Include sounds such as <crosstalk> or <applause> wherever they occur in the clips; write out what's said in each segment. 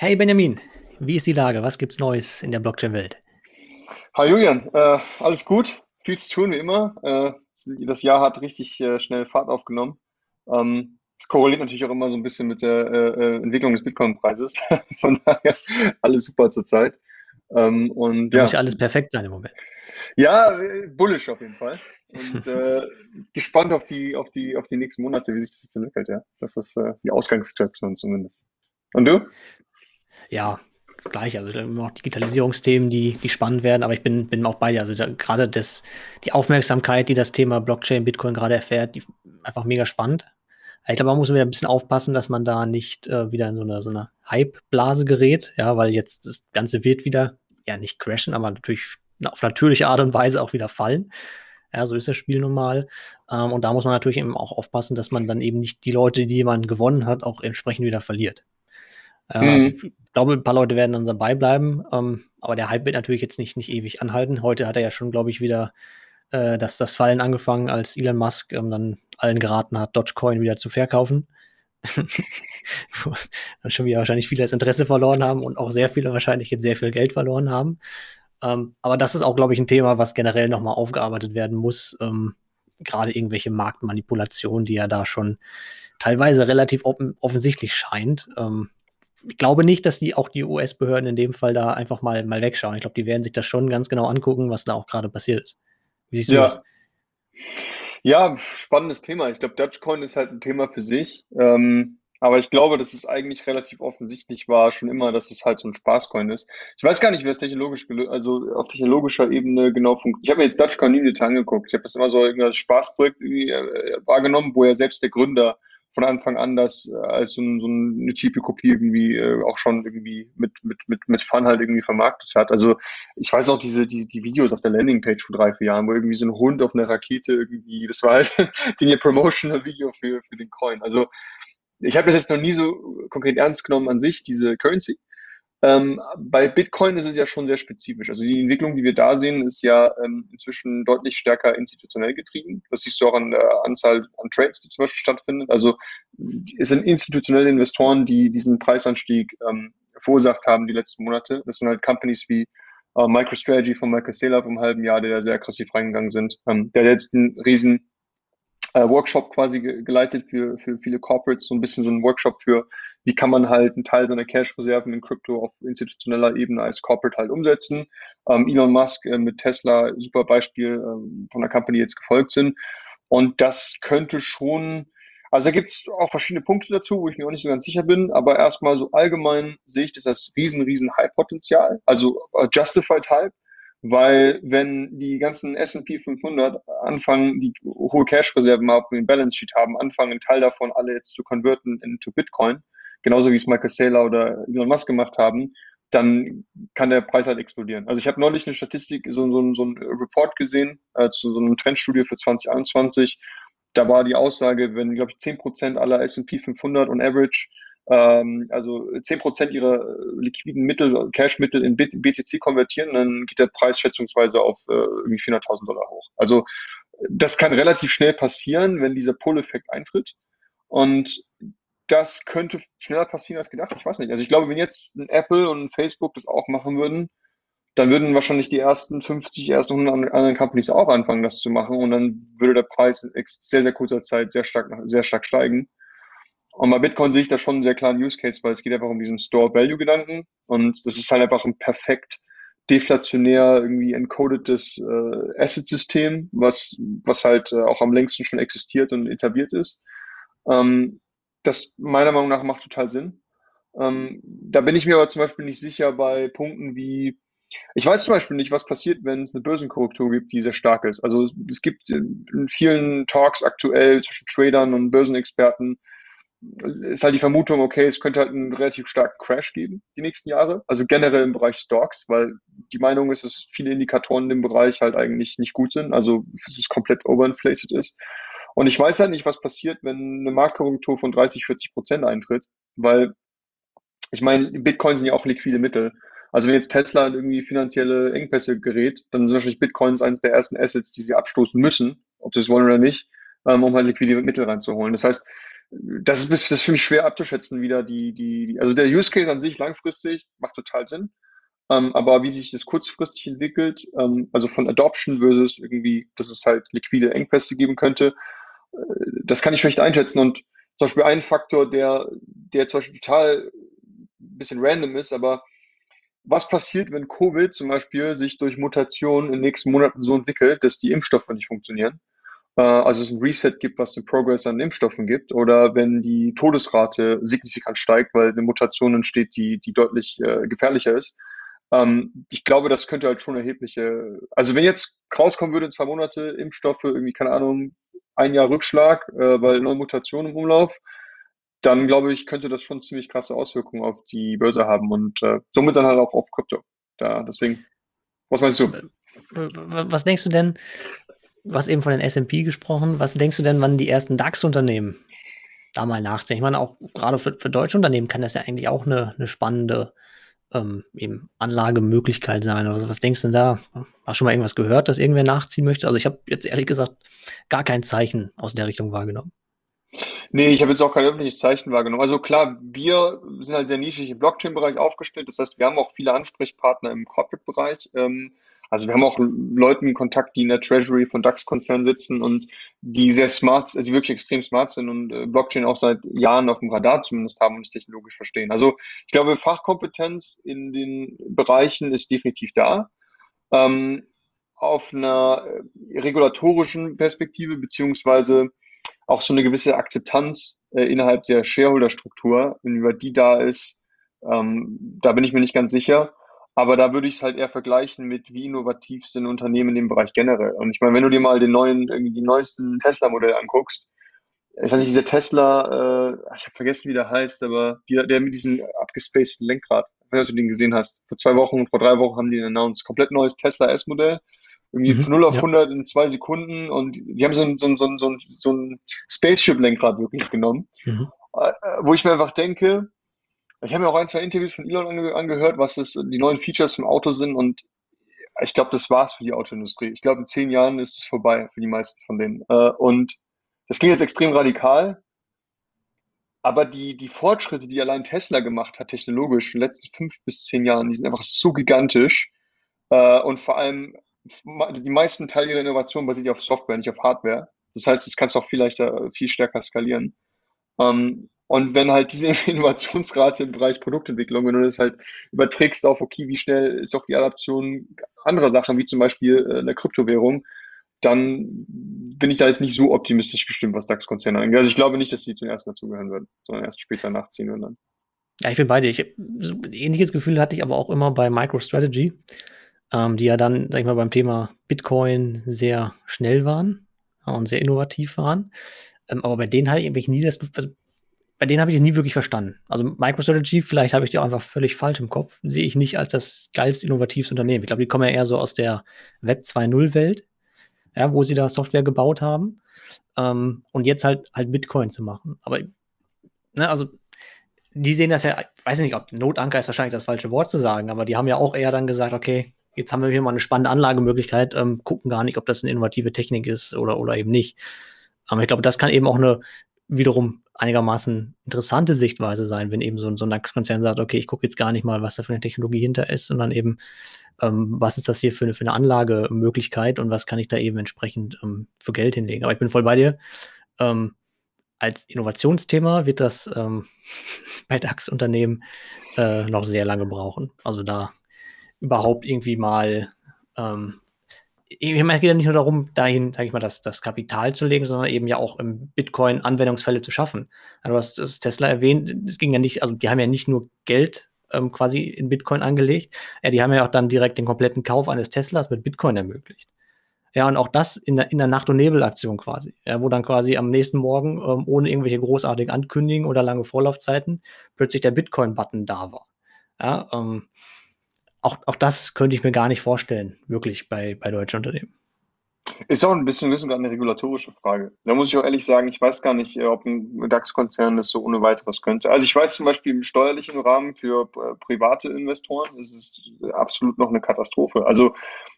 Hey Benjamin, wie ist die Lage? Was gibt's Neues in der Blockchain-Welt? Hi Julian, äh, alles gut, viel zu tun wie immer. Äh, das Jahr hat richtig äh, schnell Fahrt aufgenommen. Ähm, es korreliert natürlich auch immer so ein bisschen mit der äh, äh, Entwicklung des Bitcoin-Preises. <laughs> Von daher alles super zurzeit. Ähm, und Da muss ja ja, alles perfekt sein im Moment. ja, äh, bullish auf jeden Fall. Und <laughs> gespannt auf die, auf die, auf die nächsten Monate, wie sich das jetzt entwickelt, ja. Das ist die Ausgangssituation zumindest. Und du? Ja, gleich. Also da immer noch Digitalisierungsthemen, die, die spannend werden, aber ich bin, bin auch bei dir. Also da, gerade das, die Aufmerksamkeit, die das Thema Blockchain, Bitcoin gerade erfährt, die einfach mega spannend. Ich glaube, man muss wieder ein bisschen aufpassen, dass man da nicht äh, wieder in so eine, so eine Hype-Blase gerät, ja, weil jetzt das Ganze wird wieder, ja, nicht crashen, aber natürlich auf natürliche Art und Weise auch wieder fallen. Ja, so ist das Spiel nun mal. Ähm, und da muss man natürlich eben auch aufpassen, dass man dann eben nicht die Leute, die man gewonnen hat, auch entsprechend wieder verliert. Also Mhm. Ich glaube, ein paar Leute werden dann dabei bleiben, ähm, aber der Hype wird natürlich jetzt nicht, nicht ewig anhalten. Heute hat er ja schon, glaube ich, wieder äh, das, das Fallen angefangen, als Elon Musk ähm, dann allen geraten hat, Dogecoin wieder zu verkaufen. <laughs> Dann schon wieder wahrscheinlich viele das Interesse verloren haben und auch sehr viele wahrscheinlich jetzt sehr viel Geld verloren haben. Ähm, aber das ist auch, glaube ich, ein Thema, was generell nochmal aufgearbeitet werden muss. Ähm, gerade irgendwelche Marktmanipulationen, die ja da schon teilweise relativ offen, offensichtlich scheint. Ähm, ich glaube nicht, dass die auch die US-Behörden in dem Fall da einfach mal, mal wegschauen. Ich glaube, die werden sich das schon ganz genau angucken, was da auch gerade passiert ist. Wie siehst du das? Ja, Ja, spannendes Thema. Ich glaube, Dogecoin ist halt ein Thema für sich. Ähm, aber ich glaube, dass es eigentlich relativ offensichtlich war, schon immer, dass es halt so ein Spaßcoin ist. Ich weiß gar nicht, wie das technologisch, also auf technologischer Ebene genau funktioniert. Ich habe mir jetzt Dogecoin nie angeguckt. Ich habe das immer so irgendein Spaßprojekt äh, wahrgenommen, wo ja selbst der Gründer von Anfang an das äh, als so, so eine cheape Kopie irgendwie äh, auch schon irgendwie mit, mit, mit, mit Fun halt irgendwie vermarktet hat. Also ich weiß auch diese, die, die Videos auf der Landingpage vor drei, vier Jahren, wo irgendwie so ein Hund auf einer Rakete irgendwie, das war halt <laughs> den ihr Promotional Video für, für den Coin. Also ich habe das jetzt noch nie so konkret ernst genommen an sich, diese Currency. Ähm, bei Bitcoin ist es ja schon sehr spezifisch. Also die Entwicklung, die wir da sehen, ist ja ähm, inzwischen deutlich stärker institutionell getrieben. Das siehst du auch an der Anzahl an Trades, die zum Beispiel stattfinden. Also es sind institutionelle Investoren, die diesen Preisanstieg ähm, verursacht haben die letzten Monate. Das sind halt Companies wie äh, MicroStrategy von Michael Saylor vom halben Jahr, der da sehr aggressiv reingegangen sind. Ähm, der einen riesen äh, Workshop quasi ge geleitet für, für viele Corporates, so ein bisschen so ein Workshop für, wie kann man halt einen Teil seiner Cash-Reserven in Krypto auf institutioneller Ebene als Corporate halt umsetzen. Ähm, Elon Musk äh, mit Tesla, super Beispiel ähm, von der Company jetzt gefolgt sind. Und das könnte schon, also da gibt es auch verschiedene Punkte dazu, wo ich mir auch nicht so ganz sicher bin, aber erstmal so allgemein sehe ich das als riesen, riesen Hype-Potenzial, also äh, Justified Hype. Weil wenn die ganzen S&P 500 anfangen, die hohe Cash-Reserven auf dem Balance Sheet haben, anfangen, einen Teil davon alle jetzt zu konverten into Bitcoin, genauso wie es Michael Saylor oder Elon Musk gemacht haben, dann kann der Preis halt explodieren. Also ich habe neulich eine Statistik, so, so, so ein Report gesehen, äh, zu so einer Trendstudie für 2021. Da war die Aussage, wenn, glaube ich, 10% aller S&P 500 on average ähm, also 10% ihrer äh, liquiden Mittel, Cash-Mittel in BTC konvertieren, dann geht der Preis schätzungsweise auf äh, irgendwie 400.000 Dollar hoch. Also das kann relativ schnell passieren, wenn dieser Pull-Effekt eintritt. Und das könnte schneller passieren als gedacht. Ich weiß nicht. Also ich glaube, wenn jetzt ein Apple und ein Facebook das auch machen würden, dann würden wahrscheinlich die ersten 50, ersten 100 anderen Companies auch anfangen, das zu machen. Und dann würde der Preis in sehr, sehr kurzer Zeit sehr stark, sehr stark steigen. Und bei Bitcoin sehe ich da schon einen sehr klaren Use Case, weil es geht einfach um diesen Store-Value-Gedanken. Und das ist halt einfach ein perfekt deflationär irgendwie encodetes äh, Asset-System, was, was halt äh, auch am längsten schon existiert und etabliert ist. Ähm, das meiner Meinung nach macht total Sinn. Ähm, da bin ich mir aber zum Beispiel nicht sicher bei Punkten wie, ich weiß zum Beispiel nicht, was passiert, wenn es eine Börsenkorrektur gibt, die sehr stark ist. Also es, es gibt in vielen Talks aktuell zwischen Tradern und Börsenexperten, ist halt die Vermutung, okay, es könnte halt einen relativ starken Crash geben die nächsten Jahre. Also generell im Bereich Stocks, weil die Meinung ist, dass viele Indikatoren in dem Bereich halt eigentlich nicht gut sind. Also dass es komplett overinflated ist. Und ich weiß halt nicht, was passiert, wenn eine Marktkorrektur von 30, 40 Prozent eintritt, weil ich meine, Bitcoin sind ja auch liquide Mittel. Also wenn jetzt Tesla in irgendwie finanzielle Engpässe gerät, dann sind wahrscheinlich Bitcoins eines der ersten Assets, die sie abstoßen müssen, ob sie es wollen oder nicht, ähm, um halt liquide Mittel reinzuholen. Das heißt, das ist, das ist für mich schwer abzuschätzen, wieder die, die, also der Use Case an sich langfristig macht total Sinn. Ähm, aber wie sich das kurzfristig entwickelt, ähm, also von Adoption versus irgendwie, dass es halt liquide Engpässe geben könnte, das kann ich schlecht einschätzen. Und zum Beispiel ein Faktor, der, der zum Beispiel total ein bisschen random ist, aber was passiert, wenn Covid zum Beispiel sich durch Mutationen in den nächsten Monaten so entwickelt, dass die Impfstoffe nicht funktionieren? Äh, also es ein Reset gibt, was den Progress an Impfstoffen gibt, oder wenn die Todesrate signifikant steigt, weil eine Mutation entsteht, die, die deutlich äh, gefährlicher ist. Ähm, ich glaube, das könnte halt schon erhebliche, also wenn jetzt rauskommen würde in zwei Monate Impfstoffe, irgendwie, keine Ahnung, ein Jahr Rückschlag, äh, weil neue Mutationen im Umlauf, dann glaube ich, könnte das schon ziemlich krasse Auswirkungen auf die Börse haben und äh, somit dann halt auch auf Krypto. Da, deswegen, was meinst du? Was denkst du denn, hast eben von den S&P gesprochen, was denkst du denn, wann die ersten DAX-Unternehmen da mal nachziehen? Ich meine, auch gerade für, für deutsche Unternehmen kann das ja eigentlich auch eine, eine spannende ähm, eben Anlagemöglichkeit sein. Also was denkst du denn da? Hast du schon mal irgendwas gehört, dass irgendwer nachziehen möchte? Also ich habe jetzt ehrlich gesagt gar kein Zeichen aus der Richtung wahrgenommen. Nee, ich habe jetzt auch kein öffentliches Zeichen wahrgenommen. Also klar, wir sind halt sehr nischig im Blockchain-Bereich aufgestellt. Das heißt, wir haben auch viele Ansprechpartner im Corporate-Bereich. Ähm, also wir haben auch Leute in Kontakt, die in der Treasury von DAX-Konzernen sitzen und die sehr smart, also wirklich extrem smart sind und äh, Blockchain auch seit Jahren auf dem Radar zumindest haben und es technologisch verstehen. Also ich glaube, Fachkompetenz in den Bereichen ist definitiv da. Ähm, auf einer äh, regulatorischen Perspektive beziehungsweise auch so eine gewisse Akzeptanz äh, innerhalb der Shareholder-Struktur, inwieweit die da ist, ähm, da bin ich mir nicht ganz sicher. Aber da würde ich es halt eher vergleichen mit, wie innovativ sind Unternehmen in dem Bereich generell. Und ich meine, wenn du dir mal den neuen, irgendwie die neuesten Tesla-Modelle anguckst, ich weiß nicht, dieser Tesla, äh, ich habe vergessen, wie der heißt, aber die, der mit diesem abgespaceden Lenkrad, wenn du den gesehen hast, vor zwei Wochen, vor drei Wochen haben die ihn announced, komplett neues Tesla S-Modell, irgendwie mhm, von 0 auf ja. 100 in zwei Sekunden und die haben so ein, so ein, so ein, so ein, so ein Spaceship-Lenkrad wirklich genommen, mhm. äh, wo ich mir einfach denke, ich habe mir auch ein, zwei Interviews von Elon ange angehört, was es, die neuen Features vom Auto sind und ich glaube, das war's für die Autoindustrie. Ich glaube, in zehn Jahren ist es vorbei für die meisten von denen. Äh, und das klingt jetzt extrem radikal, aber die, die Fortschritte, die allein Tesla gemacht hat, technologisch, in den letzten fünf bis zehn Jahren, die sind einfach so gigantisch. Äh, und vor allem, die meisten Teile ihrer Innovation basiert auf Software, nicht auf Hardware. Das heißt, das kannst du auch viel leichter, viel stärker skalieren. Ähm, und wenn halt diese <laughs> Innovationsrate im Bereich Produktentwicklung, wenn du das halt überträgst auf, okay, wie schnell ist auch die Adaption anderer Sachen, wie zum Beispiel äh, eine Kryptowährung, dann bin ich da jetzt nicht so optimistisch gestimmt, was DAX-Konzerne angeht. Also ich glaube nicht, dass sie zum ersten dazugehören würden, sondern erst später nachziehen würden dann. Ja, ich bin bei dir. Ich, so ähnliches Gefühl hatte ich aber auch immer bei MicroStrategy, ähm, die ja dann, sag ich mal, beim Thema Bitcoin sehr schnell waren und sehr innovativ waren. Ähm, aber bei denen hatte ich irgendwie nie das, also bei denen habe ich es nie wirklich verstanden. Also MicroStrategy, vielleicht habe ich die auch einfach völlig falsch im Kopf, sehe ich nicht als das geilste innovativste Unternehmen. Ich glaube, die kommen ja eher so aus der Web 2.0-Welt, ja, wo sie da Software gebaut haben. Ähm, und jetzt halt halt Bitcoin zu machen. Aber ne, also die sehen das ja, ich weiß nicht, ob Notanker ist wahrscheinlich das falsche Wort zu sagen, aber die haben ja auch eher dann gesagt, okay, jetzt haben wir hier mal eine spannende Anlagemöglichkeit, ähm, gucken gar nicht, ob das eine innovative Technik ist oder, oder eben nicht. Aber ich glaube, das kann eben auch eine wiederum einigermaßen interessante Sichtweise sein, wenn eben so, so ein DAX-Konzern sagt, okay, ich gucke jetzt gar nicht mal, was da für eine Technologie hinter ist, sondern eben, ähm, was ist das hier für eine, für eine Anlagemöglichkeit und was kann ich da eben entsprechend ähm, für Geld hinlegen. Aber ich bin voll bei dir. Ähm, als Innovationsthema wird das ähm, <laughs> bei DAX-Unternehmen äh, noch sehr lange brauchen. Also da überhaupt irgendwie mal ähm, ich meine, es geht ja nicht nur darum, dahin, sage ich mal, das, das Kapital zu legen, sondern eben ja auch im Bitcoin Anwendungsfälle zu schaffen. Also, du hast das Tesla erwähnt, es ging ja nicht, also die haben ja nicht nur Geld ähm, quasi in Bitcoin angelegt, ja, die haben ja auch dann direkt den kompletten Kauf eines Teslas mit Bitcoin ermöglicht. Ja, und auch das in der, in der Nacht- und Nebelaktion quasi, ja, wo dann quasi am nächsten Morgen ähm, ohne irgendwelche großartigen Ankündigungen oder lange Vorlaufzeiten plötzlich der Bitcoin-Button da war. Ja, ähm, auch, auch das könnte ich mir gar nicht vorstellen, wirklich bei, bei deutschen Unternehmen. Ist auch ein bisschen, bisschen eine regulatorische Frage. Da muss ich auch ehrlich sagen, ich weiß gar nicht, äh, ob ein DAX-Konzern das so ohne weiteres könnte. Also ich weiß zum Beispiel im steuerlichen Rahmen für äh, private Investoren ist es absolut noch eine Katastrophe. Also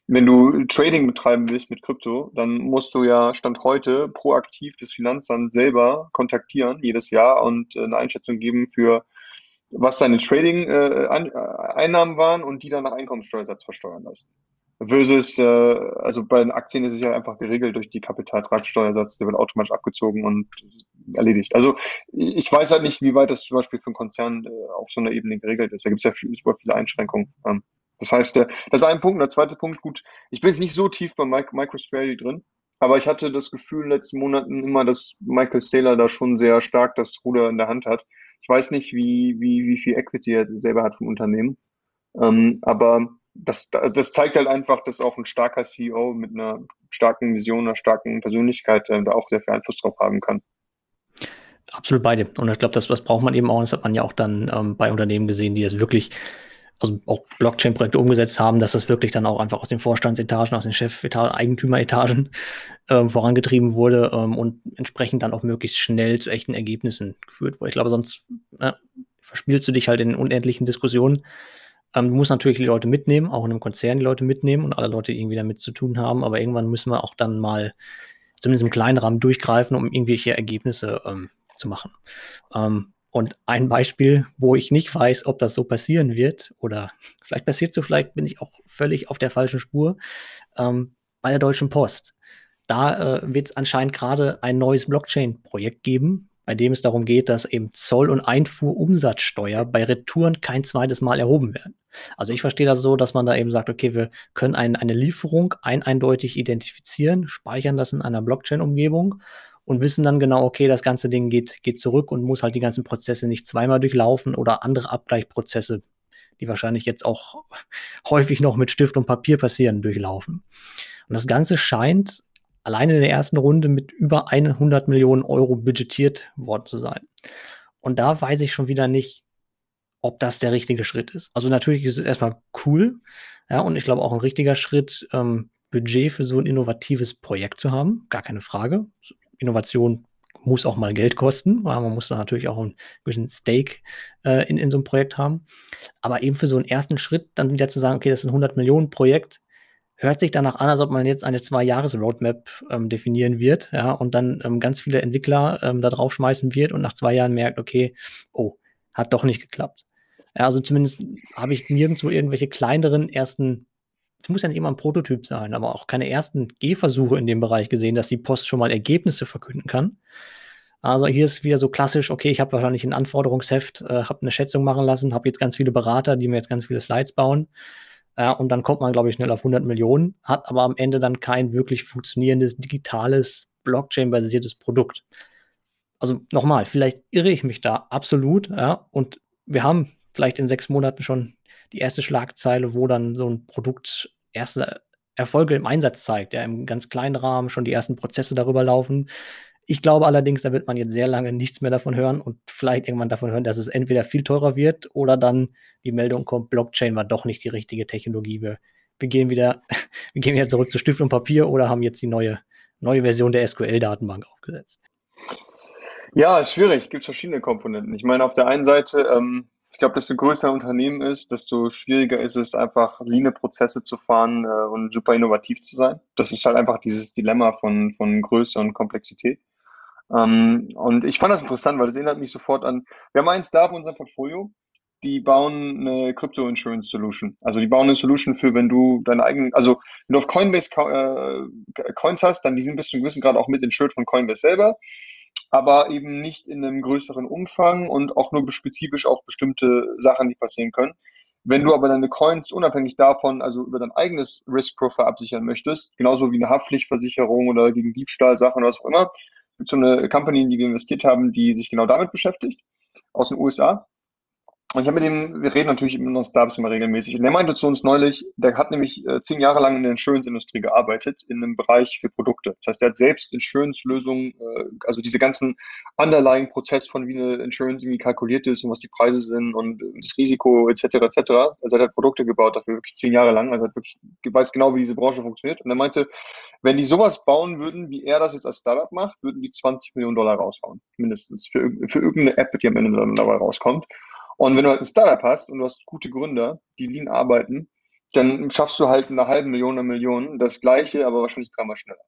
wenn du Trading betreiben willst mit Krypto, dann musst du ja Stand heute proaktiv das Finanzamt selber kontaktieren jedes Jahr und äh, eine Einschätzung geben für was deine Trading-Einnahmen waren und die dann nach Einkommenssteuersatz versteuern lassen. Versus, äh, also bei den Aktien ist es ja einfach geregelt durch die Kapitaltragssteuersatz, der wird automatisch abgezogen und erledigt. Also ich weiß halt nicht, wie weit das zum Beispiel für einen Konzern äh, auf so einer Ebene geregelt ist. Da gibt es ja viel, super viele Einschränkungen. Ähm, das heißt, äh, das ist ein Punkt. Und der zweite Punkt, gut, ich bin jetzt nicht so tief bei MicroStrategy drin, aber ich hatte das Gefühl in den letzten Monaten immer, dass Michael Saylor da schon sehr stark das Ruder in der Hand hat. Ich weiß nicht, wie, wie, wie viel Equity er selber hat vom Unternehmen. Ähm, aber das, das zeigt halt einfach, dass auch ein starker CEO mit einer starken Vision, einer starken Persönlichkeit äh, da auch sehr viel Einfluss drauf haben kann. Absolut beide. Und ich glaube, das, das braucht man eben auch. Das hat man ja auch dann ähm, bei Unternehmen gesehen, die das wirklich, also auch Blockchain-Projekte umgesetzt haben, dass das wirklich dann auch einfach aus den Vorstandsetagen, aus den Chefetagen, Eigentümeretagen äh, vorangetrieben wurde ähm, und entsprechend dann auch möglichst schnell zu echten Ergebnissen geführt wurde. Ich glaube, sonst ne, verspielst du dich halt in unendlichen Diskussionen ähm, du musst natürlich die Leute mitnehmen, auch in einem Konzern die Leute mitnehmen und alle Leute, irgendwie damit zu tun haben. Aber irgendwann müssen wir auch dann mal zumindest im kleinen Rahmen durchgreifen, um irgendwelche Ergebnisse ähm, zu machen. Ähm, und ein Beispiel, wo ich nicht weiß, ob das so passieren wird, oder vielleicht passiert so, vielleicht bin ich auch völlig auf der falschen Spur, ähm, bei der Deutschen Post. Da äh, wird es anscheinend gerade ein neues Blockchain-Projekt geben, bei dem es darum geht, dass eben Zoll- und Einfuhrumsatzsteuer bei Retouren kein zweites Mal erhoben werden. Also ich verstehe das so, dass man da eben sagt, okay, wir können ein, eine Lieferung ein eindeutig identifizieren, speichern das in einer Blockchain-Umgebung und wissen dann genau, okay, das ganze Ding geht, geht zurück und muss halt die ganzen Prozesse nicht zweimal durchlaufen oder andere Abgleichprozesse, die wahrscheinlich jetzt auch <laughs> häufig noch mit Stift und Papier passieren, durchlaufen. Und das Ganze scheint alleine in der ersten Runde mit über 100 Millionen Euro budgetiert worden zu sein. Und da weiß ich schon wieder nicht, ob das der richtige Schritt ist. Also natürlich ist es erstmal cool, ja, und ich glaube auch ein richtiger Schritt, ähm, Budget für so ein innovatives Projekt zu haben, gar keine Frage. Innovation muss auch mal Geld kosten, weil man muss da natürlich auch einen gewissen Stake äh, in, in so einem Projekt haben. Aber eben für so einen ersten Schritt dann wieder zu sagen, okay, das ist ein 100 Millionen Projekt, hört sich danach an, als ob man jetzt eine Zwei-Jahres-Roadmap ähm, definieren wird, ja, und dann ähm, ganz viele Entwickler ähm, da draufschmeißen wird und nach zwei Jahren merkt, okay, oh, hat doch nicht geklappt. Ja, also zumindest habe ich nirgendwo irgendwelche kleineren ersten, es muss ja nicht immer ein Prototyp sein, aber auch keine ersten Gehversuche in dem Bereich gesehen, dass die Post schon mal Ergebnisse verkünden kann. Also hier ist wieder so klassisch, okay, ich habe wahrscheinlich ein Anforderungsheft, äh, habe eine Schätzung machen lassen, habe jetzt ganz viele Berater, die mir jetzt ganz viele Slides bauen ja, und dann kommt man, glaube ich, schnell auf 100 Millionen, hat aber am Ende dann kein wirklich funktionierendes, digitales, Blockchain-basiertes Produkt. Also nochmal, vielleicht irre ich mich da absolut, ja, und wir haben vielleicht in sechs Monaten schon die erste Schlagzeile, wo dann so ein Produkt erste Erfolge im Einsatz zeigt, ja, im ganz kleinen Rahmen schon die ersten Prozesse darüber laufen. Ich glaube allerdings, da wird man jetzt sehr lange nichts mehr davon hören und vielleicht irgendwann davon hören, dass es entweder viel teurer wird oder dann die Meldung kommt, Blockchain war doch nicht die richtige Technologie. Wir, wir gehen wieder, <laughs> wir gehen wieder zurück zu Stift und Papier oder haben jetzt die neue, neue Version der SQL-Datenbank aufgesetzt. Ja, ist schwierig. Es gibt verschiedene Komponenten. Ich meine, auf der einen Seite, ähm, ich glaube, desto größer ein Unternehmen ist, desto schwieriger ist es, einfach leane Prozesse zu fahren äh, und super innovativ zu sein. Das ist halt einfach dieses Dilemma von, von Größe und Komplexität. Ähm, und ich fand das interessant, weil das erinnert mich sofort an, wir haben einen Star in unserem Portfolio, die bauen eine Crypto Insurance Solution. Also die bauen eine Solution für, wenn du deine eigenen, also wenn du auf Coinbase äh, Coins hast, dann die sind bis zu einem gewissen Grad auch mit insured von Coinbase selber, aber eben nicht in einem größeren Umfang und auch nur spezifisch auf bestimmte Sachen, die passieren können. Wenn du aber deine Coins unabhängig davon, also über dein eigenes Risk Profile absichern möchtest, genauso wie eine Haftpflichtversicherung oder gegen Diebstahlsachen oder was auch immer, gibt so eine Company, in die wir investiert haben, die sich genau damit beschäftigt, aus den USA. Und ich habe mit dem, wir reden natürlich immer noch Startups immer regelmäßig. Und der meinte zu uns neulich, der hat nämlich äh, zehn Jahre lang in der Insurance-Industrie gearbeitet, in einem Bereich für Produkte. Das heißt, der hat selbst Insurance-Lösungen, äh, also diese ganzen Underlying-Prozess von wie eine Insurance irgendwie kalkuliert ist und was die Preise sind und das Risiko etc. etc. Also er hat Produkte gebaut dafür wirklich zehn Jahre lang. Also er hat wirklich, weiß genau, wie diese Branche funktioniert. Und er meinte, wenn die sowas bauen würden, wie er das jetzt als Startup macht, würden die 20 Millionen Dollar raushauen. Mindestens. Für, für irgendeine App, die am Ende dann dabei rauskommt. Und wenn du halt ein Startup hast und du hast gute Gründer, die lean arbeiten, dann schaffst du halt eine halbe Million, eine Million, das gleiche, aber wahrscheinlich dreimal schneller.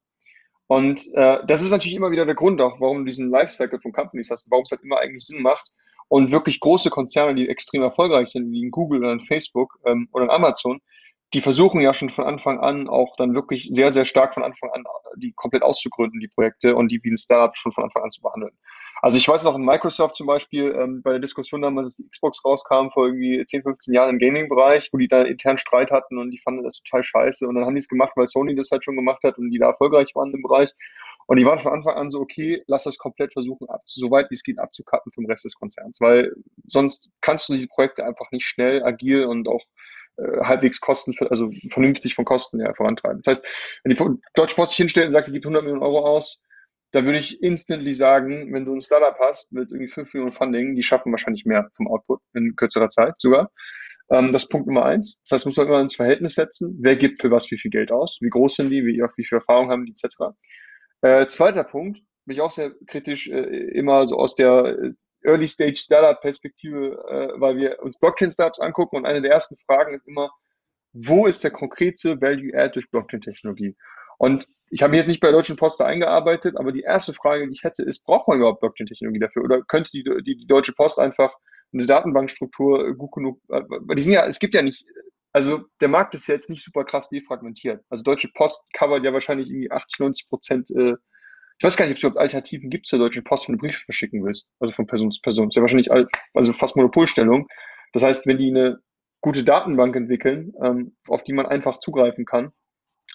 Und äh, das ist natürlich immer wieder der Grund auch, warum du diesen Lifecycle von Companies hast, warum es halt immer eigentlich Sinn macht. Und wirklich große Konzerne, die extrem erfolgreich sind, wie in Google oder in Facebook ähm, oder in Amazon, die versuchen ja schon von Anfang an auch dann wirklich sehr, sehr stark von Anfang an die komplett auszugründen, die Projekte und die wie ein Startup schon von Anfang an zu behandeln. Also ich weiß noch in Microsoft zum Beispiel, ähm, bei der Diskussion damals, dass die Xbox rauskam vor irgendwie 10, 15 Jahren im Gaming-Bereich, wo die da intern Streit hatten und die fanden das total scheiße. Und dann haben die es gemacht, weil Sony das halt schon gemacht hat und die da erfolgreich waren im Bereich. Und die waren von Anfang an so, okay, lass das komplett versuchen, ab, so weit wie es geht, abzukappen vom Rest des Konzerns. Weil sonst kannst du diese Projekte einfach nicht schnell, agil und auch äh, halbwegs Kosten, also vernünftig von Kosten her vorantreiben. Das heißt, wenn die Deutsche Post sich hinstellt und sagt, die gibt 100 Millionen Euro aus, da würde ich instantly sagen, wenn du ein Startup hast mit irgendwie 5 Millionen Funding, die schaffen wahrscheinlich mehr vom Output in kürzerer Zeit sogar. Ähm, das ist Punkt Nummer eins. Das heißt, muss man immer ins Verhältnis setzen. Wer gibt für was wie viel Geld aus? Wie groß sind die? Wie, wie viel Erfahrung haben die, etc. Äh, zweiter Punkt, bin ich auch sehr kritisch, äh, immer so aus der Early Stage Startup Perspektive, äh, weil wir uns Blockchain Startups angucken und eine der ersten Fragen ist immer, wo ist der konkrete Value Add durch Blockchain Technologie? Und ich habe jetzt nicht bei der Deutschen Post eingearbeitet, aber die erste Frage, die ich hätte, ist, braucht man überhaupt Blockchain-Technologie dafür? Oder könnte die, die, die Deutsche Post einfach eine Datenbankstruktur gut genug, äh, weil die sind ja, es gibt ja nicht, also der Markt ist ja jetzt nicht super krass defragmentiert. Also Deutsche Post covert ja wahrscheinlich irgendwie 80, 90 Prozent, äh, ich weiß gar nicht, ob es überhaupt Alternativen gibt zur Deutschen Post, wenn du Briefe verschicken willst, also von Person zu Person. Ist ja wahrscheinlich also fast Monopolstellung. Das heißt, wenn die eine gute Datenbank entwickeln, ähm, auf die man einfach zugreifen kann,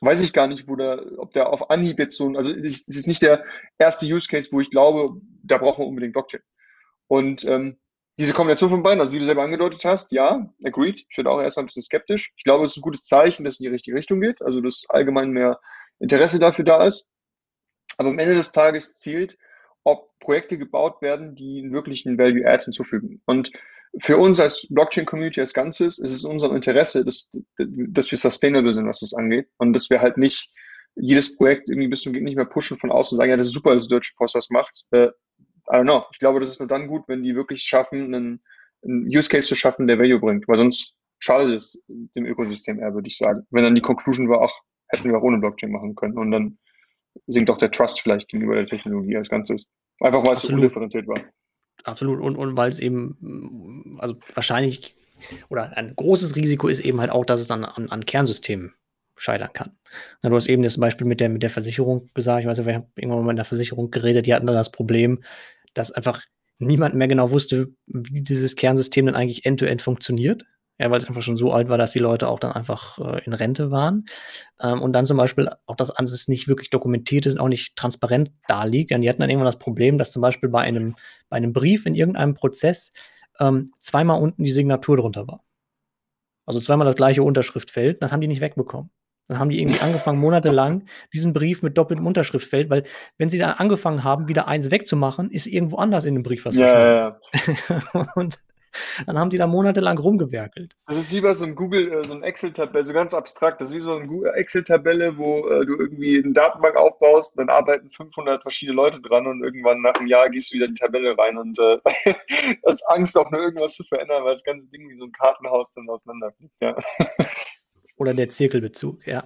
weiß ich gar nicht, wo der, ob der auf Anhieb jetzt so, also es ist nicht der erste Use Case, wo ich glaube, da brauchen wir unbedingt Blockchain. Und ähm, diese Kombination von beiden, also wie du selber angedeutet hast, ja, agreed. Ich bin auch erstmal ein bisschen skeptisch. Ich glaube, es ist ein gutes Zeichen, dass es in die richtige Richtung geht, also dass allgemein mehr Interesse dafür da ist. Aber am Ende des Tages zielt, ob Projekte gebaut werden, die einen Value-Add hinzufügen. Und für uns als Blockchain-Community als Ganzes ist es unser Interesse, dass, dass wir sustainable sind, was das angeht. Und dass wir halt nicht jedes Projekt irgendwie bis zum geht nicht mehr pushen von außen und sagen, ja, das ist super, dass die Deutsche Post das macht. Äh, I don't know. Ich glaube, das ist nur dann gut, wenn die wirklich schaffen, einen, einen Use Case zu schaffen, der Value bringt. Weil sonst schadet es dem Ökosystem eher, würde ich sagen. Wenn dann die Conclusion war, ach, hätten wir auch ohne Blockchain machen können. Und dann sinkt auch der Trust vielleicht gegenüber der Technologie als Ganzes. Einfach weil es so undifferenziert war. Absolut. Und, und weil es eben, also wahrscheinlich, oder ein großes Risiko ist eben halt auch, dass es dann an, an Kernsystemen scheitern kann. Na, du hast eben das Beispiel mit der, mit der Versicherung gesagt. Ich weiß nicht, wir haben irgendwann mal mit einer Versicherung geredet, die hatten dann das Problem, dass einfach niemand mehr genau wusste, wie dieses Kernsystem dann eigentlich end-to-end -end funktioniert. Ja, weil es einfach schon so alt war, dass die Leute auch dann einfach äh, in Rente waren. Ähm, und dann zum Beispiel auch das alles nicht wirklich dokumentiert ist und auch nicht transparent da liegt. Die hatten dann irgendwann das Problem, dass zum Beispiel bei einem, bei einem Brief in irgendeinem Prozess ähm, zweimal unten die Signatur drunter war. Also zweimal das gleiche Unterschriftfeld. Das haben die nicht wegbekommen. Dann haben die irgendwie angefangen, monatelang diesen Brief mit doppeltem Unterschriftfeld, weil wenn sie dann angefangen haben, wieder eins wegzumachen, ist irgendwo anders in dem Brief was ja, verschwunden. Ja, ja. <laughs> und dann haben die da monatelang rumgewerkelt. Das ist wie bei so einem Google, äh, so ein Excel-Tabelle, so ganz abstrakt. Das ist wie so eine Excel-Tabelle, wo äh, du irgendwie eine Datenbank aufbaust, dann arbeiten 500 verschiedene Leute dran und irgendwann nach einem Jahr gehst du wieder in die Tabelle rein und äh, <laughs> hast Angst, auch nur irgendwas zu verändern, weil das ganze Ding wie so ein Kartenhaus dann auseinanderfliegt. Ja. Oder der Zirkelbezug, ja.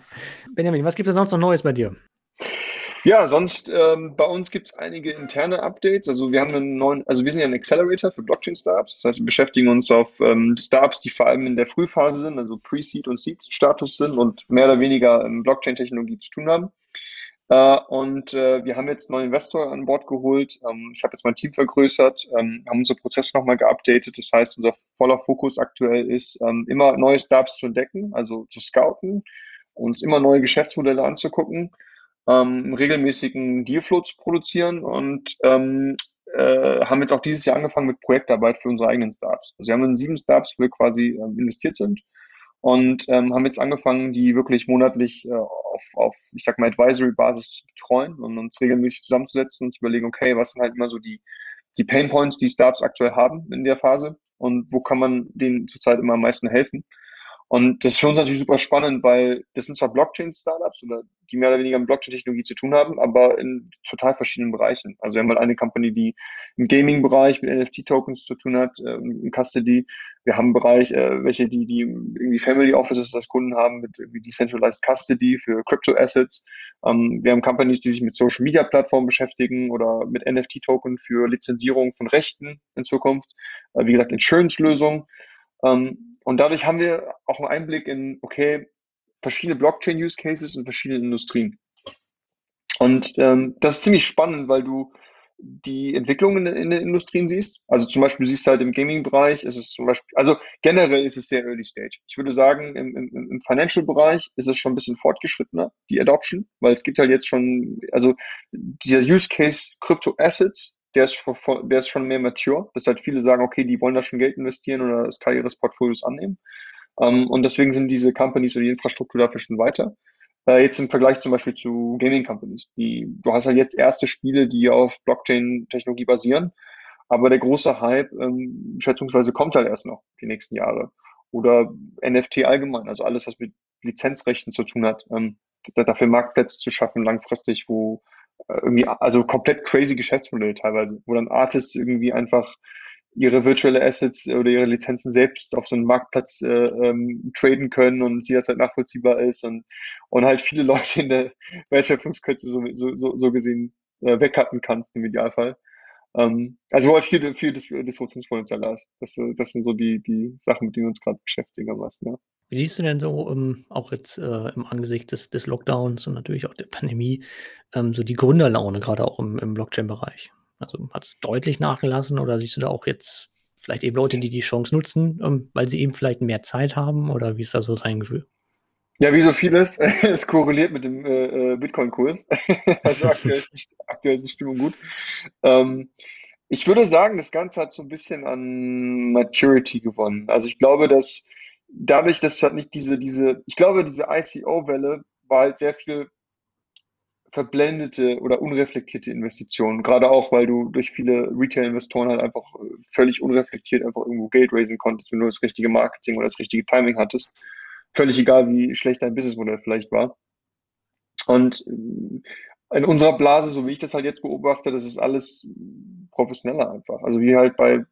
Benjamin, was gibt es sonst noch Neues bei dir? Ja, sonst ähm, bei uns gibt es einige interne Updates. Also wir haben einen neuen, also wir sind ja ein Accelerator für Blockchain-Startups. Das heißt, wir beschäftigen uns auf ähm, Startups, die vor allem in der Frühphase sind, also Pre-Seed und Seed-Status sind und mehr oder weniger ähm, Blockchain-Technologie zu tun haben. Äh, und äh, wir haben jetzt einen neuen Investor an Bord geholt. Ähm, ich habe jetzt mein Team vergrößert, ähm, haben unsere Prozesse nochmal geupdatet. Das heißt, unser voller Fokus aktuell ist, ähm, immer neue Startups zu entdecken, also zu scouten, uns immer neue Geschäftsmodelle anzugucken ähm, regelmäßigen zu produzieren und ähm, äh, haben jetzt auch dieses Jahr angefangen mit Projektarbeit für unsere eigenen Startups. Also wir haben in sieben Startups, wo wir quasi ähm, investiert sind und ähm, haben jetzt angefangen, die wirklich monatlich äh, auf, auf, ich sag mal, Advisory-Basis zu betreuen und uns regelmäßig zusammenzusetzen und zu überlegen, okay, was sind halt immer so die, die Pain Points, die Startups aktuell haben in der Phase und wo kann man denen zurzeit immer am meisten helfen. Und das ist für uns natürlich super spannend, weil das sind zwar Blockchain-Startups oder die mehr oder weniger mit Blockchain-Technologie zu tun haben, aber in total verschiedenen Bereichen. Also wir haben halt eine Company, die im Gaming-Bereich mit NFT-Tokens zu tun hat, äh, in Custody. Wir haben einen Bereich, äh, welche die, die irgendwie Family Offices als Kunden haben mit irgendwie Decentralized Custody für Crypto-Assets. Ähm, wir haben Companies, die sich mit Social-Media-Plattformen beschäftigen oder mit NFT-Token für Lizenzierung von Rechten in Zukunft. Äh, wie gesagt, Insurance-Lösungen. Ähm, und dadurch haben wir auch einen Einblick in, okay, verschiedene Blockchain-Use-Cases in verschiedenen Industrien. Und ähm, das ist ziemlich spannend, weil du die Entwicklungen in, in, den Industrien siehst. Also zum Beispiel, du siehst halt im Gaming-Bereich, ist es zum Beispiel, also generell ist es sehr early stage. Ich würde sagen, im, im, im Financial-Bereich ist es schon ein bisschen fortgeschrittener, die Adoption, weil es gibt halt jetzt schon, also dieser Use Case Crypto Assets der ist, der ist schon mehr mature. Das heißt, viele sagen, okay, die wollen da schon Geld investieren oder das Teil ihres Portfolios annehmen. Ähm, und deswegen sind diese Companies oder die Infrastruktur dafür schon weiter. Äh, jetzt im Vergleich zum Beispiel zu Gaming Companies. Die, du hast halt jetzt erste Spiele, die auf Blockchain-Technologie basieren. Aber der große Hype, ähm, schätzungsweise, kommt halt erst noch die nächsten Jahre. Oder NFT allgemein, also alles, was mit Lizenzrechten zu tun hat. Ähm, dafür Marktplätze zu schaffen langfristig, wo irgendwie, also komplett crazy Geschäftsmodelle teilweise, wo dann Artists irgendwie einfach ihre virtuelle Assets oder ihre Lizenzen selbst auf so einem Marktplatz äh, ähm, traden können und sie das halt nachvollziehbar ist und, und halt viele <laughs> Leute in der Wertschöpfungskette so, so, so, so gesehen äh, wegcutten kannst im Idealfall. Ähm, also wo halt viel, viel Dis Disruptionspotenzial da ist. Das, das sind so die, die Sachen, mit denen wir uns gerade beschäftigen am meisten, ja. Wie siehst du denn so, ähm, auch jetzt äh, im Angesicht des, des Lockdowns und natürlich auch der Pandemie, ähm, so die Gründerlaune, gerade auch im, im Blockchain-Bereich? Also hat es deutlich nachgelassen oder siehst du da auch jetzt vielleicht eben Leute, die die Chance nutzen, ähm, weil sie eben vielleicht mehr Zeit haben oder wie ist da so dein Gefühl? Ja, wie so vieles, <laughs> es korreliert mit dem äh, äh Bitcoin-Kurs. <laughs> also aktuell ist, die, aktuell ist die Stimmung gut. Ähm, ich würde sagen, das Ganze hat so ein bisschen an Maturity gewonnen. Also ich glaube, dass dadurch, dass halt nicht diese, diese, ich glaube, diese ICO-Welle war halt sehr viel verblendete oder unreflektierte Investitionen. Gerade auch, weil du durch viele Retail-Investoren halt einfach äh, völlig unreflektiert einfach irgendwo Geld raisen konntest, wenn du das richtige Marketing oder das richtige Timing hattest. Völlig egal, wie schlecht dein Businessmodell vielleicht war. Und äh, in unserer Blase, so wie ich das halt jetzt beobachte, das ist alles professioneller einfach. Also wie halt bei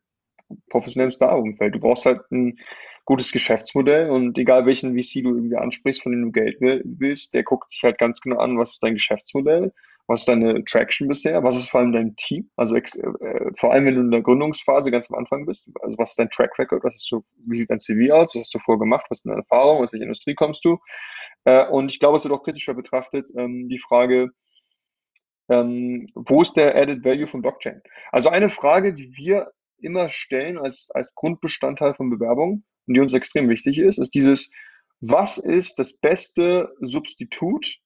professionellem Star-Umfeld. Du brauchst halt ein gutes Geschäftsmodell und egal welchen VC du irgendwie ansprichst, von dem du Geld willst, der guckt sich halt ganz genau an, was ist dein Geschäftsmodell, was ist deine Traction bisher, was ist vor allem dein Team, also äh, vor allem wenn du in der Gründungsphase ganz am Anfang bist, also was ist dein Track Record, was hast du, wie sieht dein CV aus, was hast du vorher gemacht, was ist deine Erfahrung, aus welcher Industrie kommst du äh, und ich glaube, es wird auch kritischer betrachtet, ähm, die Frage, ähm, wo ist der Added Value von Blockchain? Also eine Frage, die wir immer stellen als, als Grundbestandteil von Bewerbungen, und die uns extrem wichtig ist, ist dieses, was ist das beste Substitut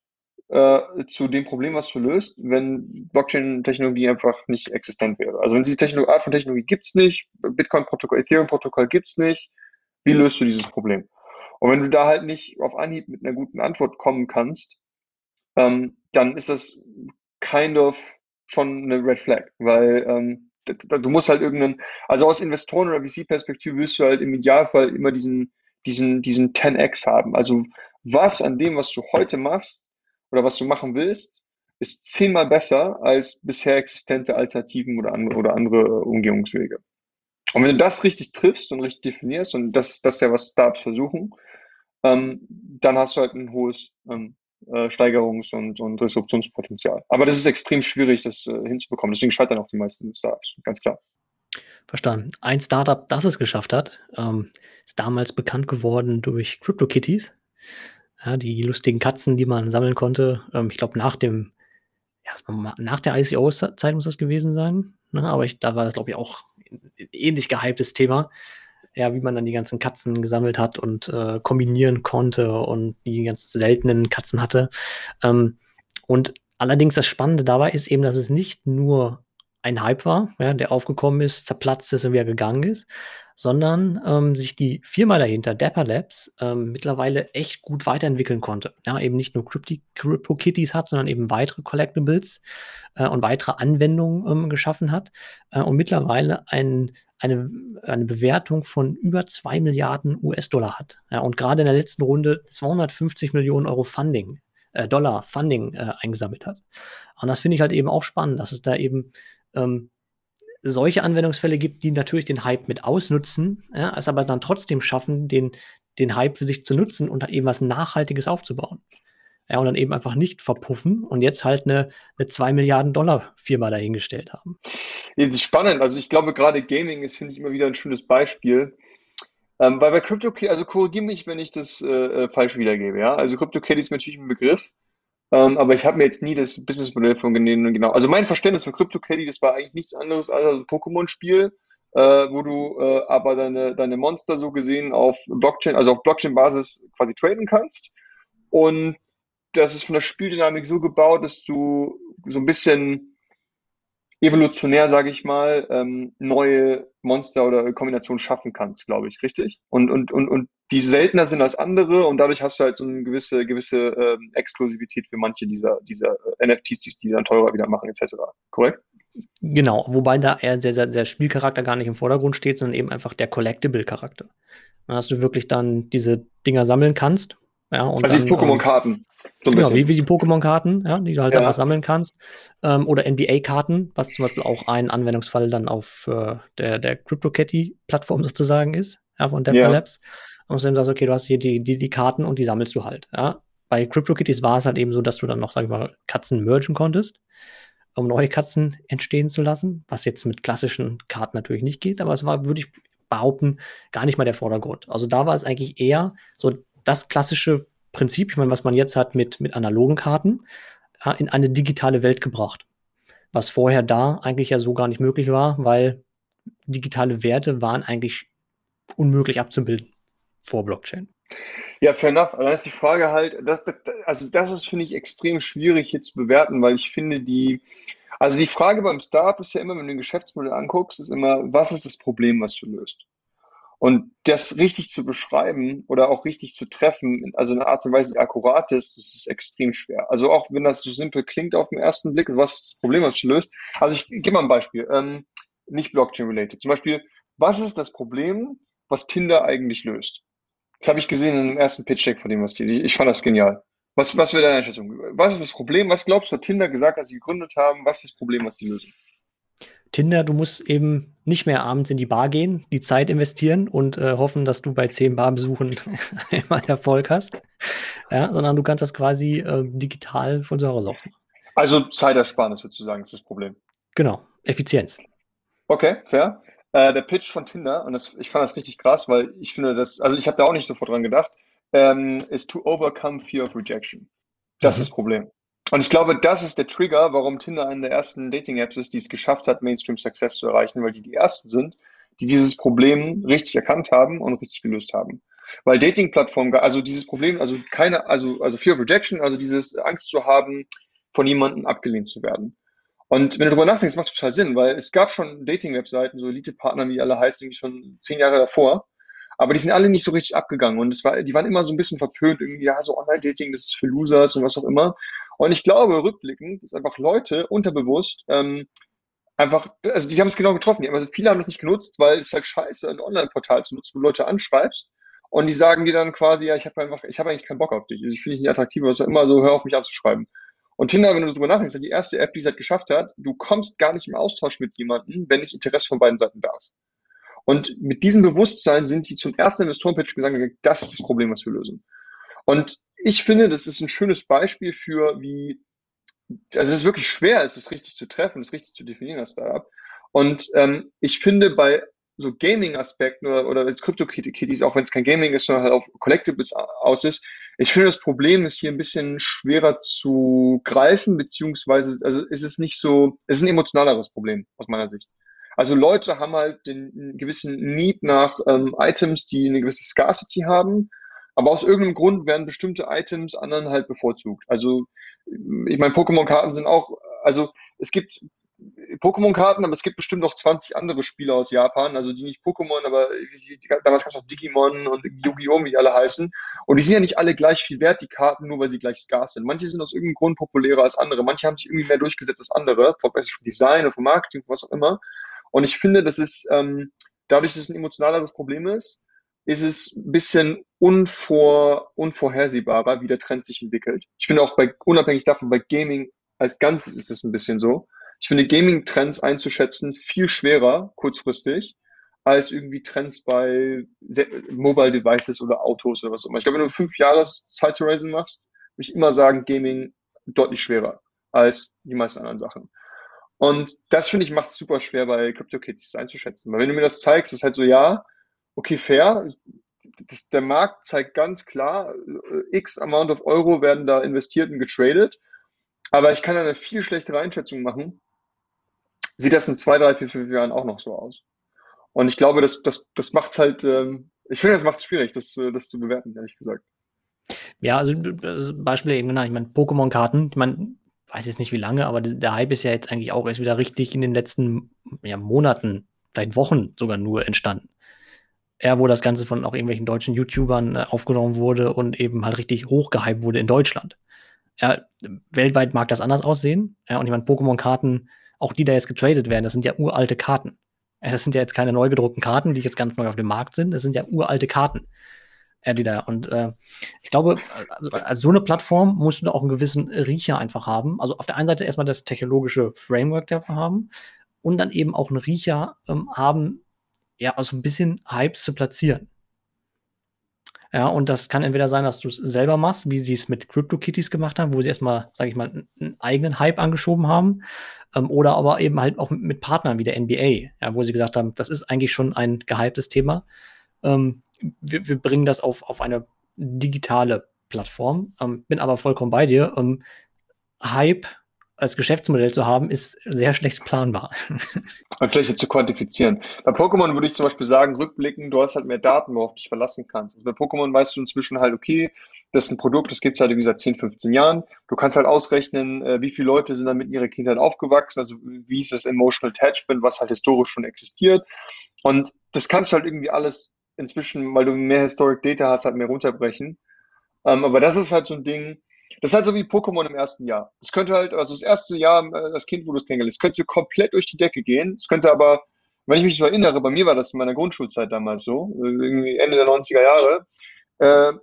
äh, zu dem Problem, was du löst, wenn Blockchain-Technologie einfach nicht existent wäre. Also wenn diese Technologie, Art von Technologie gibt es nicht, Bitcoin-Protokoll, Ethereum-Protokoll gibt es nicht, wie löst du dieses Problem? Und wenn du da halt nicht auf Anhieb mit einer guten Antwort kommen kannst, ähm, dann ist das kind of schon eine Red Flag, weil ähm, du musst halt irgendeinen, also aus Investoren- oder VC-Perspektive willst du halt im Idealfall immer diesen, diesen, diesen 10x haben. Also was an dem, was du heute machst oder was du machen willst, ist zehnmal besser als bisher existente Alternativen oder andere, oder andere Umgehungswege. Und wenn du das richtig triffst und richtig definierst, und das, das ist ja, was Startups versuchen, ähm, dann hast du halt ein hohes ähm, äh, Steigerungs- und, und Disruptionspotenzial. Aber das ist extrem schwierig, das äh, hinzubekommen. Deswegen scheitern auch die meisten Startups, ganz klar. Verstanden. Ein Startup, das es geschafft hat, ähm, ist damals bekannt geworden durch CryptoKitties. Ja, die lustigen Katzen, die man sammeln konnte. Ähm, ich glaube, nach dem, ja, nach der ICO-Zeit muss das gewesen sein. Ne? Aber ich, da war das, glaube ich, auch ein ähnlich gehyptes Thema ja, wie man dann die ganzen Katzen gesammelt hat und äh, kombinieren konnte und die ganz seltenen Katzen hatte. Ähm, und allerdings das Spannende dabei ist eben, dass es nicht nur ein Hype war, ja, der aufgekommen ist, zerplatzt ist und wieder gegangen ist, sondern ähm, sich die Firma dahinter, Dapper Labs, ähm, mittlerweile echt gut weiterentwickeln konnte. Ja, eben nicht nur Crypto Kitties hat, sondern eben weitere Collectibles äh, und weitere Anwendungen ähm, geschaffen hat äh, und mittlerweile ein, eine, eine Bewertung von über 2 Milliarden US-Dollar hat. Ja, und gerade in der letzten Runde 250 Millionen Euro Funding, äh, Dollar Funding äh, eingesammelt hat. Und das finde ich halt eben auch spannend, dass es da eben ähm, solche Anwendungsfälle gibt, die natürlich den Hype mit ausnutzen, ja, es aber dann trotzdem schaffen, den, den Hype für sich zu nutzen und dann eben was Nachhaltiges aufzubauen. Ja, und dann eben einfach nicht verpuffen und jetzt halt eine, eine 2 Milliarden Dollar Firma dahingestellt haben. Das ist spannend. Also ich glaube, gerade Gaming ist, finde ich, immer wieder ein schönes Beispiel. Ähm, weil bei CryptoKitty, also korrigiere mich, wenn ich das äh, äh falsch wiedergebe, ja. Also CryptoKitty ist natürlich ein Begriff, ähm, aber ich habe mir jetzt nie das Businessmodell von denen genau. Also mein Verständnis von CryptoCaddy, das war eigentlich nichts anderes als ein Pokémon-Spiel, äh, wo du äh, aber deine, deine Monster so gesehen auf Blockchain, also auf Blockchain-Basis quasi traden kannst. Und das ist von der Spieldynamik so gebaut, dass du so ein bisschen evolutionär, sage ich mal, ähm, neue Monster oder Kombinationen schaffen kannst, glaube ich, richtig? Und, und, und, und die seltener sind als andere und dadurch hast du halt so eine gewisse, gewisse ähm, Exklusivität für manche dieser, dieser äh, NFTs, die dann teurer wieder machen, etc. Korrekt? Genau, wobei da eher der, der, der Spielcharakter gar nicht im Vordergrund steht, sondern eben einfach der Collectible-Charakter. Hast du wirklich dann diese Dinger sammeln kannst ja, also dann, die Pokémon-Karten. So genau, wie, wie die Pokémon-Karten, ja, die du halt ja. einfach sammeln kannst. Ähm, oder NBA-Karten, was zum Beispiel auch ein Anwendungsfall dann auf äh, der, der CryptoCatty-Plattform <laughs> sozusagen ist, ja, von Dapper ja. Labs. Und dann sagst, okay, du hast hier die, die, die Karten und die sammelst du halt. Ja. Bei CryptoKitties war es halt eben so, dass du dann noch, sag ich mal, Katzen mergen konntest, um neue Katzen entstehen zu lassen, was jetzt mit klassischen Karten natürlich nicht geht, aber es war, würde ich behaupten, gar nicht mal der Vordergrund. Also da war es eigentlich eher so das klassische Prinzip, ich meine, was man jetzt hat mit, mit analogen Karten, ja, in eine digitale Welt gebracht. Was vorher da eigentlich ja so gar nicht möglich war, weil digitale Werte waren eigentlich unmöglich abzubilden vor Blockchain. Ja, fair enough. Aber dann ist die Frage halt, das, also das ist, finde ich, extrem schwierig hier zu bewerten, weil ich finde, die, also die Frage beim Startup ist ja immer, wenn du ein Geschäftsmodell anguckst, ist immer, was ist das Problem, was du löst? Und das richtig zu beschreiben oder auch richtig zu treffen, also in einer Art und Weise, die akkurat ist, das ist extrem schwer. Also auch wenn das so simpel klingt auf den ersten Blick, was ist das Problem, was löst. Also ich gebe mal ein Beispiel, ähm, nicht Blockchain-related. Zum Beispiel, was ist das Problem, was Tinder eigentlich löst? Das habe ich gesehen in dem ersten Pitch-Deck von dem, was die, ich fand das genial. Was, was wäre deine Einschätzung? Was ist das Problem? Was glaubst du, hat Tinder gesagt, als sie gegründet haben? Was ist das Problem, was die lösen? Tinder, du musst eben nicht mehr abends in die Bar gehen, die Zeit investieren und äh, hoffen, dass du bei zehn Barbesuchen <laughs> einmal Erfolg hast, ja, sondern du kannst das quasi äh, digital von zu Hause auch machen. Also Zeitersparnis, würdest du sagen, ist das Problem. Genau, Effizienz. Okay, fair. Äh, der Pitch von Tinder, und das, ich fand das richtig krass, weil ich finde das, also ich habe da auch nicht sofort dran gedacht, ähm, ist to overcome fear of rejection. Das mhm. ist das Problem. Und ich glaube, das ist der Trigger, warum Tinder eine der ersten Dating-Apps ist, die es geschafft hat, Mainstream-Success zu erreichen, weil die die ersten sind, die dieses Problem richtig erkannt haben und richtig gelöst haben. Weil Dating-Plattformen, also dieses Problem, also keine, also, also Fear of Rejection, also dieses Angst zu haben, von jemandem abgelehnt zu werden. Und wenn du darüber nachdenkst, macht total Sinn, weil es gab schon Dating-Webseiten, so Elite-Partner, wie die alle heißen, irgendwie schon zehn Jahre davor. Aber die sind alle nicht so richtig abgegangen und es war, die waren immer so ein bisschen verpönt, irgendwie, ja, so Online-Dating, das ist für Losers und was auch immer. Und ich glaube, rückblickend, dass einfach Leute unterbewusst ähm, einfach, also die haben es genau getroffen. Also viele haben das nicht genutzt, weil es halt scheiße, ein Online-Portal zu nutzen, wo du Leute anschreibst. Und die sagen dir dann quasi, ja, ich habe einfach, ich habe eigentlich keinen Bock auf dich. Also ich finde dich nicht attraktiv, was auch immer so, hör auf mich anzuschreiben. Und Tinder, wenn du darüber nachdenkst, ist die erste App, die es halt geschafft hat, du kommst gar nicht im Austausch mit jemandem, wenn nicht Interesse von beiden Seiten da ist. Und mit diesem Bewusstsein sind die zum ersten Investorenpitch gesagt, das ist das Problem, was wir lösen. Und ich finde, das ist ein schönes Beispiel für, wie, also es ist wirklich schwer, es ist richtig zu treffen, es richtig zu definieren als Startup. Und ähm, ich finde, bei so Gaming-Aspekten oder, oder als Crypto-Kitties, auch wenn es kein Gaming ist, sondern halt auf Collectibles aus ist, ich finde, das Problem ist hier ein bisschen schwerer zu greifen, beziehungsweise, also ist es nicht so, es ist ein emotionaleres Problem aus meiner Sicht. Also Leute haben halt den gewissen Need nach ähm, Items, die eine gewisse Scarcity haben, aber aus irgendeinem Grund werden bestimmte Items anderen halt bevorzugt. Also, ich meine, Pokémon-Karten sind auch, also es gibt Pokémon-Karten, aber es gibt bestimmt noch 20 andere Spiele aus Japan, also die nicht Pokémon, aber damals gab es noch Digimon und Yu-Gi-Oh!, wie die alle heißen. Und die sind ja nicht alle gleich viel wert, die Karten, nur weil sie gleich scarce sind. Manche sind aus irgendeinem Grund populärer als andere, manche haben sich irgendwie mehr durchgesetzt als andere, vom, Design oder vom Marketing, was auch immer. Und ich finde, das ist, ähm, dadurch, dass es ein emotionaleres Problem ist, ist es ein bisschen unvor, unvorhersehbarer, wie der Trend sich entwickelt. Ich finde auch bei, unabhängig davon, bei Gaming als Ganzes ist es ein bisschen so. Ich finde Gaming-Trends einzuschätzen viel schwerer, kurzfristig, als irgendwie Trends bei Mobile Devices oder Autos oder was auch immer. Ich glaube, wenn du fünf Jahre Side Horizon machst, würde ich immer sagen, Gaming deutlich schwerer als die meisten anderen Sachen. Und das finde ich macht es super schwer bei CryptoKitties einzuschätzen. Weil wenn du mir das zeigst, ist halt so, ja, okay, fair. Das, der Markt zeigt ganz klar, äh, x Amount of Euro werden da investiert und getradet. Aber ich kann eine viel schlechtere Einschätzung machen. Sieht das in zwei, drei, vier, fünf Jahren auch noch so aus? Und ich glaube, das, das, das macht es halt, ähm, ich finde, das macht es schwierig, das, äh, das zu bewerten, ehrlich gesagt. Ja, also Beispiele eben genannt. Ich meine, Pokémon-Karten, ich meine, weiß jetzt nicht wie lange, aber der Hype ist ja jetzt eigentlich auch erst wieder richtig in den letzten ja, Monaten, vielleicht Wochen sogar nur entstanden ja, wo das Ganze von auch irgendwelchen deutschen YouTubern äh, aufgenommen wurde und eben halt richtig hochgehypt wurde in Deutschland. Ja, weltweit mag das anders aussehen. Ja, und ich meine, Pokémon-Karten, auch die da jetzt getradet werden, das sind ja uralte Karten. Das sind ja jetzt keine neu gedruckten Karten, die jetzt ganz neu auf dem Markt sind. Das sind ja uralte Karten. Ja, die da. Und äh, ich glaube, also, als so eine Plattform musst du da auch einen gewissen Riecher einfach haben. Also auf der einen Seite erstmal das technologische Framework dafür haben und dann eben auch einen Riecher ähm, haben, ja, also ein bisschen Hypes zu platzieren. Ja, und das kann entweder sein, dass du es selber machst, wie sie es mit CryptoKitties gemacht haben, wo sie erstmal, sage ich mal, einen eigenen Hype angeschoben haben, ähm, oder aber eben halt auch mit Partnern wie der NBA, ja, wo sie gesagt haben, das ist eigentlich schon ein gehyptes Thema. Ähm, wir, wir, bringen das auf, auf eine digitale Plattform. Ähm, bin aber vollkommen bei dir. Ähm, Hype als Geschäftsmodell zu haben, ist sehr schlecht planbar. Und schlecht zu quantifizieren. Bei Pokémon würde ich zum Beispiel sagen, rückblicken, du hast halt mehr Daten, worauf du dich verlassen kannst. Also bei Pokémon weißt du inzwischen halt, okay, das ist ein Produkt, das gibt es halt irgendwie seit 10, 15 Jahren. Du kannst halt ausrechnen, äh, wie viele Leute sind dann mit ihrer Kindheit aufgewachsen, also wie ist das Emotional Attachment, was halt historisch schon existiert. Und das kannst du halt irgendwie alles inzwischen, weil du mehr Historic Data hast, halt mehr runterbrechen. Ähm, aber das ist halt so ein Ding, das ist halt so wie Pokémon im ersten Jahr. Das könnte halt, also das erste Jahr, äh, das Kind, wo du es kennengelernt könnte komplett durch die Decke gehen. Es könnte aber, wenn ich mich so erinnere, bei mir war das in meiner Grundschulzeit damals so, äh, irgendwie Ende der 90er Jahre, äh,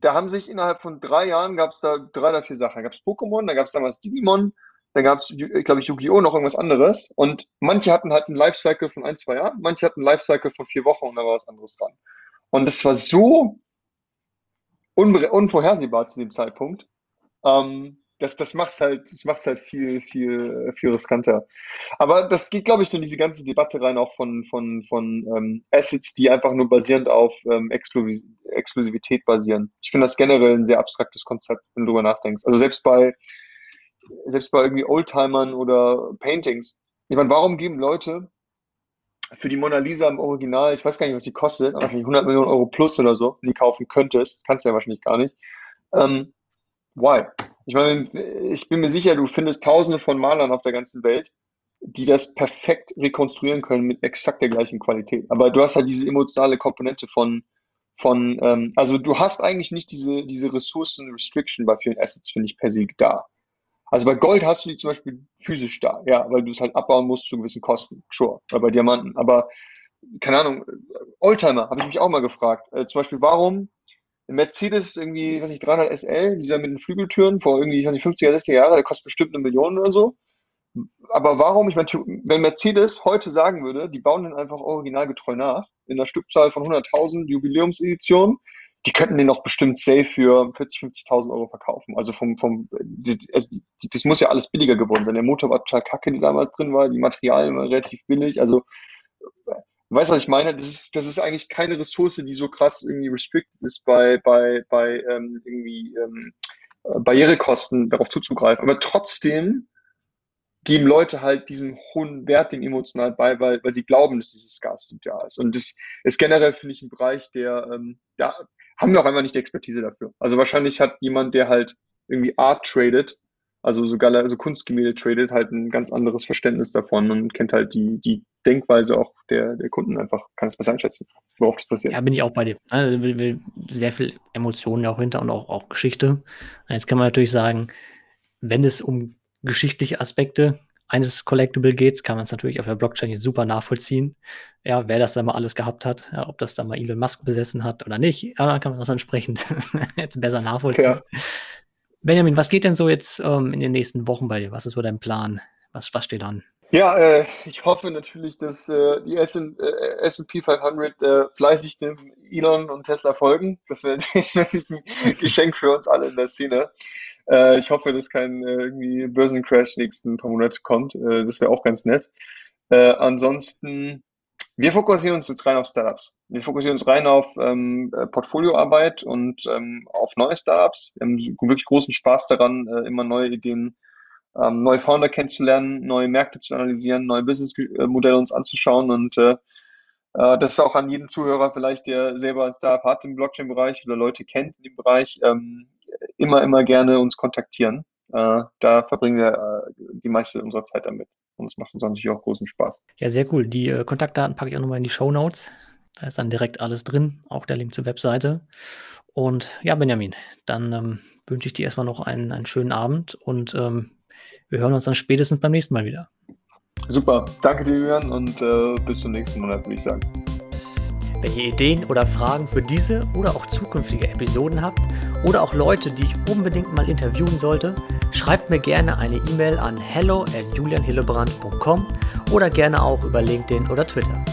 da haben sich innerhalb von drei Jahren gab es da drei oder vier Sachen. Da gab es Pokémon, da gab es damals Digimon, dann gab es, glaube ich, Yu-Gi-Oh! noch irgendwas anderes. Und manche hatten halt einen Lifecycle von ein, zwei Jahren, manche hatten einen Lifecycle von vier Wochen und da war was anderes dran. Und das war so unvorhersehbar zu dem Zeitpunkt. Ähm, das, das macht es halt, das macht's halt viel, viel, viel riskanter. Aber das geht, glaube ich, so in diese ganze Debatte rein, auch von, von, von ähm, Assets, die einfach nur basierend auf ähm, Exklusiv Exklusivität basieren. Ich finde das generell ein sehr abstraktes Konzept, wenn du darüber nachdenkst. Also selbst bei, selbst bei irgendwie Oldtimern oder Paintings. Ich meine, warum geben Leute für die Mona Lisa im Original, ich weiß gar nicht, was die kostet, aber wahrscheinlich 100 Millionen Euro plus oder so, die kaufen könntest, kannst du ja wahrscheinlich gar nicht. Ähm, why? Ich meine, ich bin mir sicher, du findest tausende von Malern auf der ganzen Welt, die das perfekt rekonstruieren können mit exakt der gleichen Qualität. Aber du hast halt diese emotionale Komponente von, von ähm, also du hast eigentlich nicht diese, diese Ressourcen-Restriction bei vielen Assets, finde ich, per se da. Also bei Gold hast du die zum Beispiel physisch da, ja, weil du es halt abbauen musst zu gewissen Kosten, sure, oder bei Diamanten. Aber keine Ahnung, Oldtimer habe ich mich auch mal gefragt. Äh, zum Beispiel, warum Mercedes irgendwie, was ich, 300 SL, dieser mit den Flügeltüren vor irgendwie, ich weiß nicht, 50er, 60er Jahre, der kostet bestimmt eine Million oder so. Aber warum, ich meine, wenn Mercedes heute sagen würde, die bauen den einfach originalgetreu nach, in einer Stückzahl von 100.000 Jubiläumseditionen, die könnten den auch bestimmt safe für 40, 50.000 Euro verkaufen. Also vom, vom, also das muss ja alles billiger geworden sein. Der Motor war total kacke, die damals drin war, die Materialien waren relativ billig. Also, weißt du, was ich meine? Das ist, das ist eigentlich keine Ressource, die so krass irgendwie restricted ist bei, bei, bei ähm, irgendwie ähm, Barrierekosten darauf zuzugreifen. Aber trotzdem geben Leute halt diesem hohen Wert dem emotional bei, weil, weil sie glauben, dass dieses Gas da ist. Und das ist generell, finde ich, ein Bereich, der, ähm, ja, haben wir auch einfach nicht die Expertise dafür. Also wahrscheinlich hat jemand, der halt irgendwie Art tradet, also so, Gala, so Kunstgemälde tradet, halt ein ganz anderes Verständnis davon und kennt halt die, die Denkweise auch der, der Kunden einfach, kann es besser einschätzen, worauf das passiert. Ja, bin ich auch bei dir. Also, sehr viel Emotionen auch hinter und auch, auch Geschichte. Jetzt kann man natürlich sagen, wenn es um geschichtliche Aspekte eines Collectible geht, kann man es natürlich auf der Blockchain jetzt super nachvollziehen. Ja, wer das da mal alles gehabt hat, ja, ob das da mal Elon Musk besessen hat oder nicht, ja, dann kann man das entsprechend <laughs> jetzt besser nachvollziehen. Ja. Benjamin, was geht denn so jetzt ähm, in den nächsten Wochen bei dir? Was ist so dein Plan? Was, was steht an? Ja, äh, ich hoffe natürlich, dass äh, die S&P 500 äh, fleißig dem Elon und Tesla folgen. Das wäre <laughs> ein Geschenk für uns alle in der Szene. Äh, ich hoffe, dass kein äh, irgendwie Börsencrash nächsten paar Monate kommt. Äh, das wäre auch ganz nett. Äh, ansonsten, wir fokussieren uns jetzt rein auf Startups. Wir fokussieren uns rein auf ähm, äh, Portfolioarbeit und ähm, auf neue Startups. Wir haben wirklich großen Spaß daran, äh, immer neue Ideen, ähm, neue Founder kennenzulernen, neue Märkte zu analysieren, neue Businessmodelle uns anzuschauen und das ist auch an jeden Zuhörer vielleicht, der selber ein Startup hat im Blockchain-Bereich oder Leute kennt in dem Bereich, ähm, immer, immer gerne uns kontaktieren. Äh, da verbringen wir äh, die meiste unserer Zeit damit. Und es macht uns natürlich auch großen Spaß. Ja, sehr cool. Die äh, Kontaktdaten packe ich auch nochmal in die Show Notes. Da ist dann direkt alles drin, auch der Link zur Webseite. Und ja, Benjamin, dann ähm, wünsche ich dir erstmal noch einen, einen schönen Abend und ähm, wir hören uns dann spätestens beim nächsten Mal wieder. Super, danke dir, Jürgen, und äh, bis zum nächsten Monat, würde ich sagen. Wenn ihr Ideen oder Fragen für diese oder auch zukünftige Episoden habt oder auch Leute, die ich unbedingt mal interviewen sollte, schreibt mir gerne eine E-Mail an hello at julianhillebrand.com oder gerne auch über LinkedIn oder Twitter.